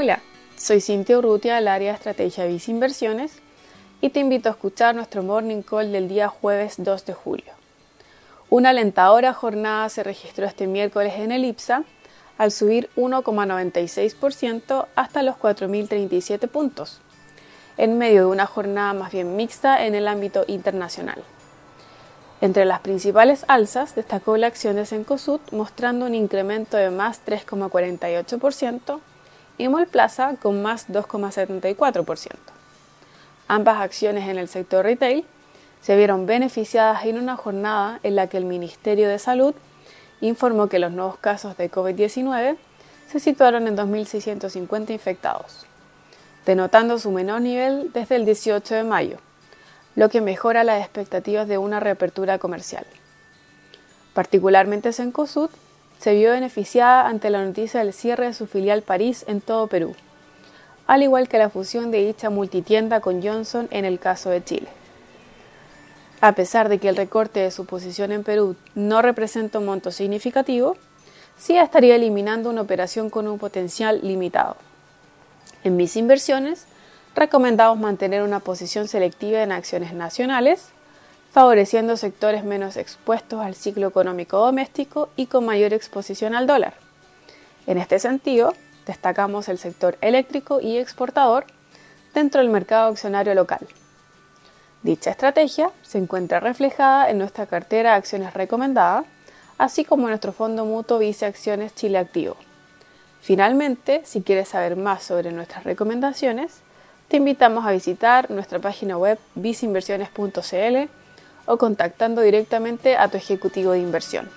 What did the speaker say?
Hola, soy Cintia Urrutia del área de Estrategia Vice Inversiones y te invito a escuchar nuestro Morning Call del día jueves 2 de julio. Una alentadora jornada se registró este miércoles en el IPSA al subir 1,96% hasta los 4.037 puntos, en medio de una jornada más bien mixta en el ámbito internacional. Entre las principales alzas destacó la acción de Cencosud mostrando un incremento de más 3,48% y Molplaza con más 2,74%. Ambas acciones en el sector retail se vieron beneficiadas en una jornada en la que el Ministerio de Salud informó que los nuevos casos de COVID-19 se situaron en 2.650 infectados, denotando su menor nivel desde el 18 de mayo, lo que mejora las expectativas de una reapertura comercial. Particularmente Cencosud se vio beneficiada ante la noticia del cierre de su filial París en todo Perú, al igual que la fusión de dicha multitienda con Johnson en el caso de Chile. A pesar de que el recorte de su posición en Perú no representa un monto significativo, sí estaría eliminando una operación con un potencial limitado. En mis inversiones, recomendamos mantener una posición selectiva en acciones nacionales, favoreciendo sectores menos expuestos al ciclo económico doméstico y con mayor exposición al dólar. En este sentido, destacamos el sector eléctrico y exportador dentro del mercado accionario local. Dicha estrategia se encuentra reflejada en nuestra cartera de acciones recomendada, así como en nuestro fondo mutuo Vice Acciones Chile Activo. Finalmente, si quieres saber más sobre nuestras recomendaciones, te invitamos a visitar nuestra página web viceinversiones.cl o contactando directamente a tu ejecutivo de inversión.